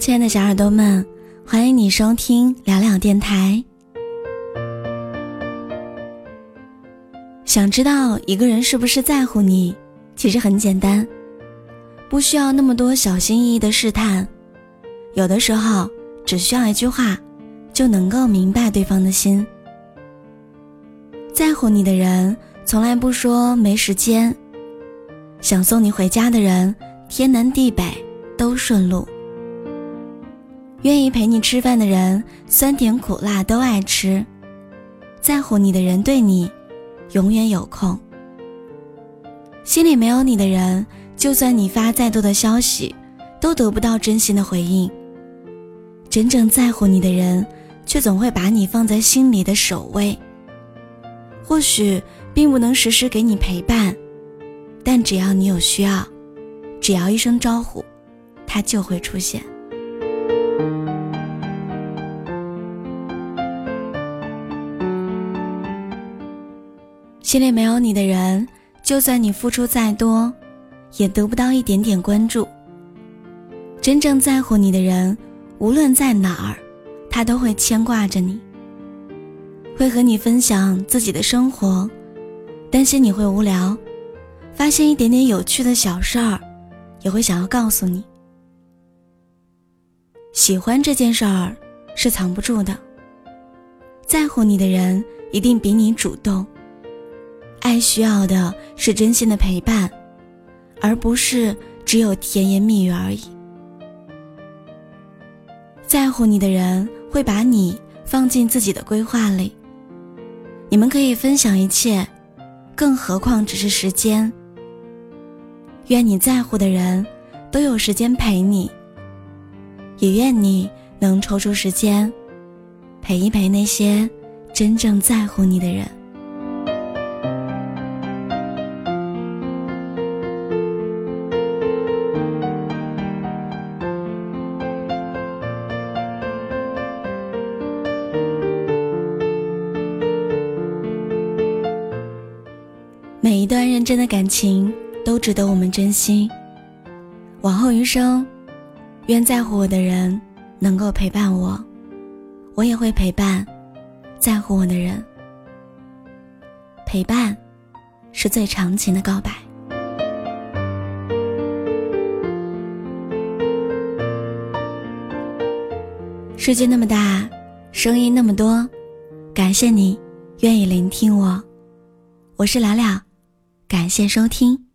亲爱的小耳朵们，欢迎你收听聊聊电台。想知道一个人是不是在乎你，其实很简单，不需要那么多小心翼翼的试探，有的时候只需要一句话，就能够明白对方的心。在乎你的人，从来不说没时间；想送你回家的人，天南地北都顺路。愿意陪你吃饭的人，酸甜苦辣都爱吃；在乎你的人，对你永远有空。心里没有你的人，就算你发再多的消息，都得不到真心的回应。真正在乎你的人，却总会把你放在心里的首位。或许并不能时时给你陪伴，但只要你有需要，只要一声招呼，他就会出现。心里没有你的人，就算你付出再多，也得不到一点点关注。真正在乎你的人，无论在哪儿，他都会牵挂着你，会和你分享自己的生活，担心你会无聊，发现一点点有趣的小事儿，也会想要告诉你。喜欢这件事儿是藏不住的，在乎你的人一定比你主动。爱需要的是真心的陪伴，而不是只有甜言蜜语而已。在乎你的人会把你放进自己的规划里，你们可以分享一切，更何况只是时间。愿你在乎的人都有时间陪你，也愿你能抽出时间陪一陪那些真正在乎你的人。每一段认真的感情都值得我们珍惜。往后余生，愿在乎我的人能够陪伴我，我也会陪伴在乎我的人。陪伴是最长情的告白。世界那么大，声音那么多，感谢你愿意聆听我。我是聊聊。感谢收听。